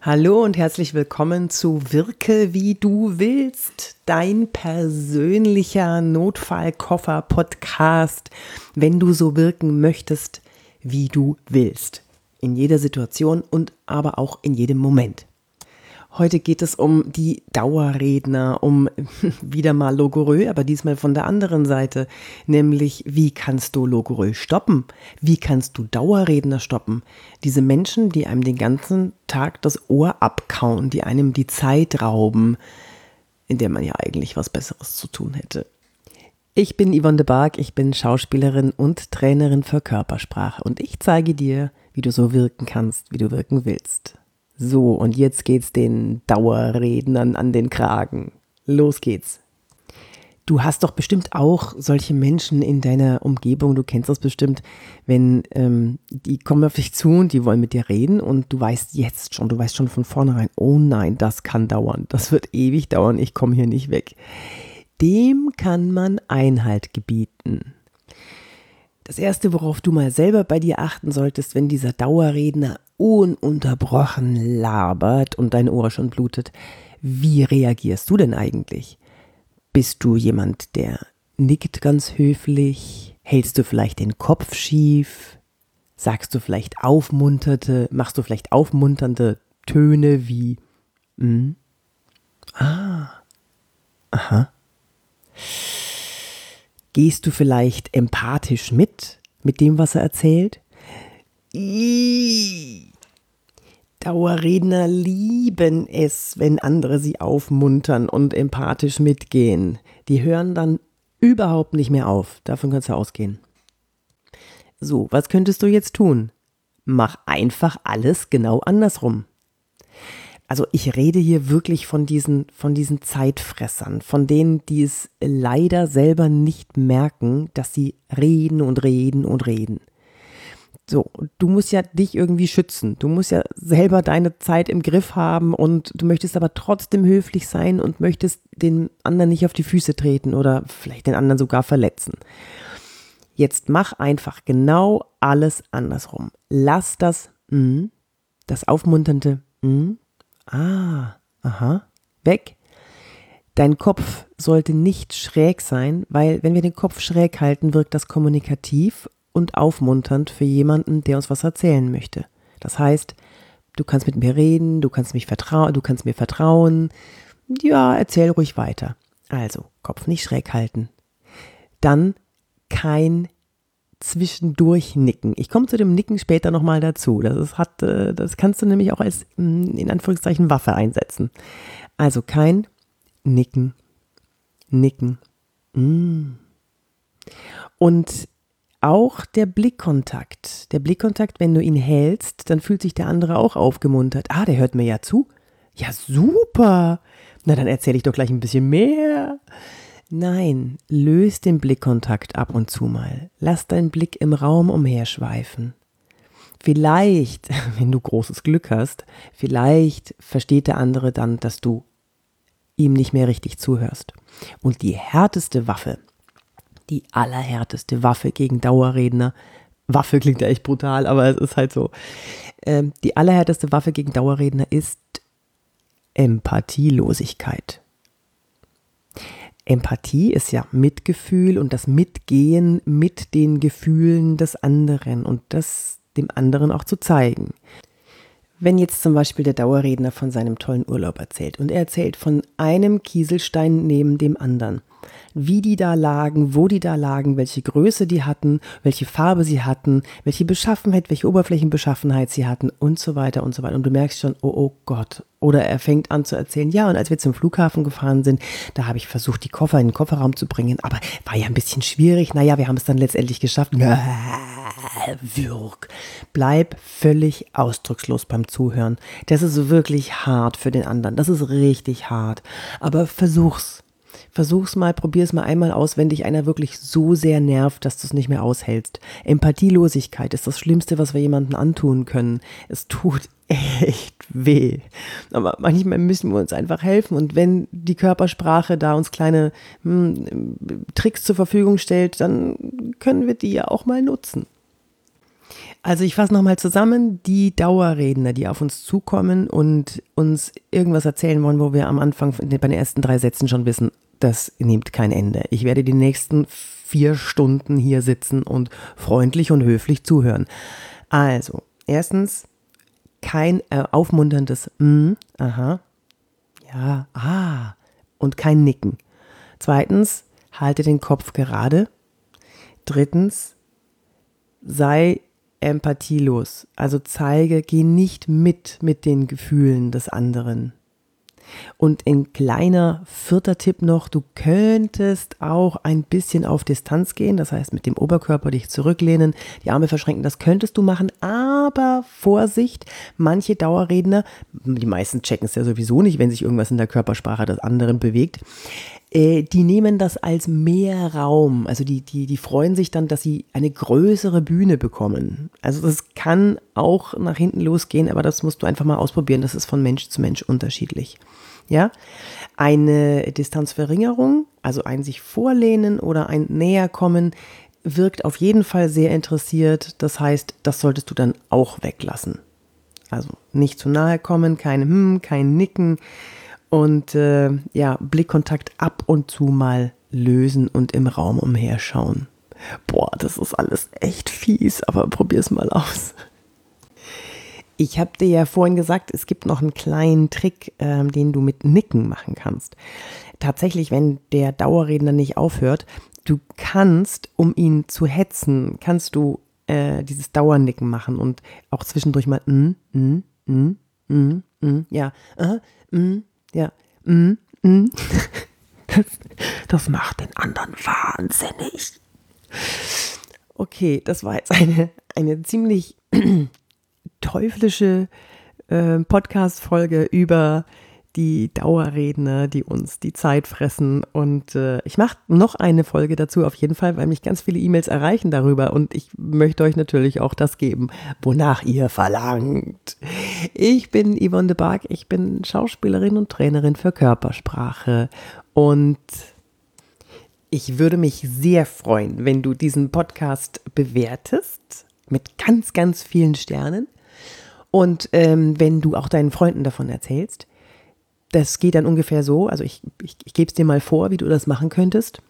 Hallo und herzlich willkommen zu Wirke wie du willst, dein persönlicher Notfallkoffer-Podcast, wenn du so wirken möchtest, wie du willst. In jeder Situation und aber auch in jedem Moment. Heute geht es um die Dauerredner, um wieder mal Logorö, aber diesmal von der anderen Seite, nämlich wie kannst du Logorö stoppen? Wie kannst du Dauerredner stoppen? Diese Menschen, die einem den ganzen Tag das Ohr abkauen, die einem die Zeit rauben, in der man ja eigentlich was Besseres zu tun hätte. Ich bin Yvonne de Barg, ich bin Schauspielerin und Trainerin für Körpersprache und ich zeige dir, wie du so wirken kannst, wie du wirken willst. So, und jetzt geht's den Dauerrednern an den Kragen. Los geht's. Du hast doch bestimmt auch solche Menschen in deiner Umgebung, du kennst das bestimmt, wenn ähm, die kommen auf dich zu und die wollen mit dir reden und du weißt jetzt schon, du weißt schon von vornherein, oh nein, das kann dauern, das wird ewig dauern, ich komme hier nicht weg. Dem kann man Einhalt gebieten. Das Erste, worauf du mal selber bei dir achten solltest, wenn dieser Dauerredner ununterbrochen labert und dein Ohr schon blutet, wie reagierst du denn eigentlich? Bist du jemand, der nickt ganz höflich? Hältst du vielleicht den Kopf schief? Sagst du vielleicht aufmunterte, machst du vielleicht aufmunternde Töne wie mm? Ah. Aha. Gehst du vielleicht empathisch mit, mit dem, was er erzählt? Dauerredner lieben es, wenn andere sie aufmuntern und empathisch mitgehen. Die hören dann überhaupt nicht mehr auf. Davon kannst du ausgehen. So, was könntest du jetzt tun? Mach einfach alles genau andersrum also ich rede hier wirklich von diesen, von diesen Zeitfressern, von denen, die es leider selber nicht merken, dass sie reden und reden und reden. So, du musst ja dich irgendwie schützen. Du musst ja selber deine Zeit im Griff haben und du möchtest aber trotzdem höflich sein und möchtest den anderen nicht auf die Füße treten oder vielleicht den anderen sogar verletzen. Jetzt mach einfach genau alles andersrum. Lass das, mm, das aufmunternde, mm, Ah, aha, weg. Dein Kopf sollte nicht schräg sein, weil wenn wir den Kopf schräg halten, wirkt das kommunikativ und aufmunternd für jemanden, der uns was erzählen möchte. Das heißt, du kannst mit mir reden, du kannst mich vertrauen, du kannst mir vertrauen. Ja, erzähl ruhig weiter. Also, Kopf nicht schräg halten. Dann kein zwischendurch nicken. Ich komme zu dem Nicken später nochmal dazu. Das, ist, hat, äh, das kannst du nämlich auch als mm, in Anführungszeichen Waffe einsetzen. Also kein Nicken, Nicken. Mm. Und auch der Blickkontakt. Der Blickkontakt, wenn du ihn hältst, dann fühlt sich der andere auch aufgemuntert. Ah, der hört mir ja zu. Ja, super. Na, dann erzähle ich doch gleich ein bisschen mehr. Nein, löse den Blickkontakt ab und zu mal. Lass deinen Blick im Raum umherschweifen. Vielleicht, wenn du großes Glück hast, vielleicht versteht der andere dann, dass du ihm nicht mehr richtig zuhörst. Und die härteste Waffe, die allerhärteste Waffe gegen Dauerredner, Waffe klingt ja echt brutal, aber es ist halt so, ähm, die allerhärteste Waffe gegen Dauerredner ist Empathielosigkeit. Empathie ist ja Mitgefühl und das Mitgehen mit den Gefühlen des anderen und das dem anderen auch zu zeigen. Wenn jetzt zum Beispiel der Dauerredner von seinem tollen Urlaub erzählt und er erzählt von einem Kieselstein neben dem anderen, wie die da lagen, wo die da lagen, welche Größe die hatten, welche Farbe sie hatten, welche Beschaffenheit, welche Oberflächenbeschaffenheit sie hatten und so weiter und so weiter. Und du merkst schon, oh, oh Gott. Oder er fängt an zu erzählen, ja, und als wir zum Flughafen gefahren sind, da habe ich versucht, die Koffer in den Kofferraum zu bringen, aber war ja ein bisschen schwierig. Naja, wir haben es dann letztendlich geschafft. Wirk. Bleib völlig ausdruckslos beim Zuhören. Das ist wirklich hart für den anderen. Das ist richtig hart. Aber versuch's. Versuch's mal, probier's mal einmal aus, wenn dich einer wirklich so sehr nervt, dass du es nicht mehr aushältst. Empathielosigkeit ist das Schlimmste, was wir jemandem antun können. Es tut echt weh. Aber manchmal müssen wir uns einfach helfen. Und wenn die Körpersprache da uns kleine hm, Tricks zur Verfügung stellt, dann können wir die ja auch mal nutzen. Also ich fasse nochmal zusammen, die Dauerredner, die auf uns zukommen und uns irgendwas erzählen wollen, wo wir am Anfang bei den ersten drei Sätzen schon wissen, das nimmt kein Ende. Ich werde die nächsten vier Stunden hier sitzen und freundlich und höflich zuhören. Also, erstens, kein äh, aufmunterndes mm, aha, ja, ah und kein Nicken. Zweitens, halte den Kopf gerade. Drittens, sei empathielos. Also zeige, geh nicht mit mit den Gefühlen des anderen. Und ein kleiner vierter Tipp noch, du könntest auch ein bisschen auf Distanz gehen, das heißt mit dem Oberkörper dich zurücklehnen, die Arme verschränken, das könntest du machen, aber Vorsicht, manche Dauerredner, die meisten checken es ja sowieso nicht, wenn sich irgendwas in der Körpersprache des anderen bewegt, äh, die nehmen das als mehr Raum. Also die, die, die freuen sich dann, dass sie eine größere Bühne bekommen. Also das kann auch nach hinten losgehen, aber das musst du einfach mal ausprobieren. Das ist von Mensch zu Mensch unterschiedlich. Ja, eine Distanzverringerung, also ein sich vorlehnen oder ein Näherkommen, wirkt auf jeden Fall sehr interessiert. Das heißt, das solltest du dann auch weglassen. Also nicht zu nahe kommen, kein Hm, kein Nicken und äh, ja, Blickkontakt ab und zu mal lösen und im Raum umherschauen. Boah, das ist alles echt fies, aber probier's mal aus. Ich habe dir ja vorhin gesagt, es gibt noch einen kleinen Trick, äh, den du mit Nicken machen kannst. Tatsächlich, wenn der Dauerredner nicht aufhört, du kannst, um ihn zu hetzen, kannst du äh, dieses Dauernicken machen und auch zwischendurch mal mm, mm, mm, mm, mm, ja, uh, mm, ja. Mm, mm. Das, macht den anderen wahnsinnig. Okay, das war jetzt eine, eine ziemlich teuflische äh, Podcast-Folge über die Dauerredner, die uns die Zeit fressen. Und äh, ich mache noch eine Folge dazu auf jeden Fall, weil mich ganz viele E-Mails erreichen darüber. Und ich möchte euch natürlich auch das geben, wonach ihr verlangt. Ich bin Yvonne de Barg, ich bin Schauspielerin und Trainerin für Körpersprache. Und ich würde mich sehr freuen, wenn du diesen Podcast bewertest mit ganz, ganz vielen Sternen. Und ähm, wenn du auch deinen Freunden davon erzählst das geht dann ungefähr so, also ich, ich, ich gebe es dir mal vor, wie du das machen könntest.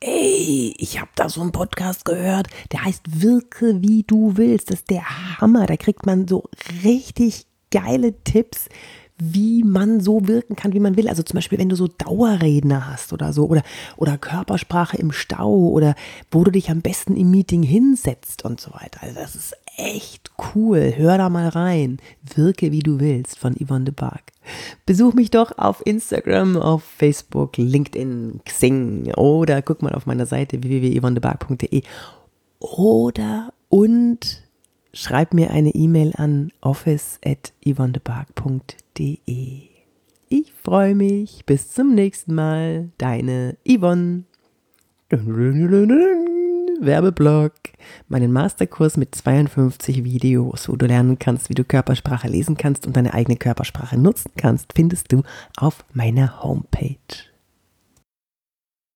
Ey, ich habe da so einen Podcast gehört, der heißt Wirke wie du willst. Das ist der Hammer. Da kriegt man so richtig geile Tipps, wie man so wirken kann, wie man will. Also zum Beispiel, wenn du so Dauerredner hast oder so, oder, oder Körpersprache im Stau oder wo du dich am besten im Meeting hinsetzt und so weiter. Also das ist echt cool. Hör da mal rein. Wirke wie du willst von Yvonne de Barg. Besuch mich doch auf Instagram, auf Facebook, LinkedIn, Xing oder guck mal auf meiner Seite www.yvonnebark.de oder und schreib mir eine E-Mail an office.yvonnebark.de. Ich freue mich. Bis zum nächsten Mal. Deine Yvonne. Werbeblock, meinen Masterkurs mit 52 Videos, wo du lernen kannst, wie du Körpersprache lesen kannst und deine eigene Körpersprache nutzen kannst, findest du auf meiner Homepage.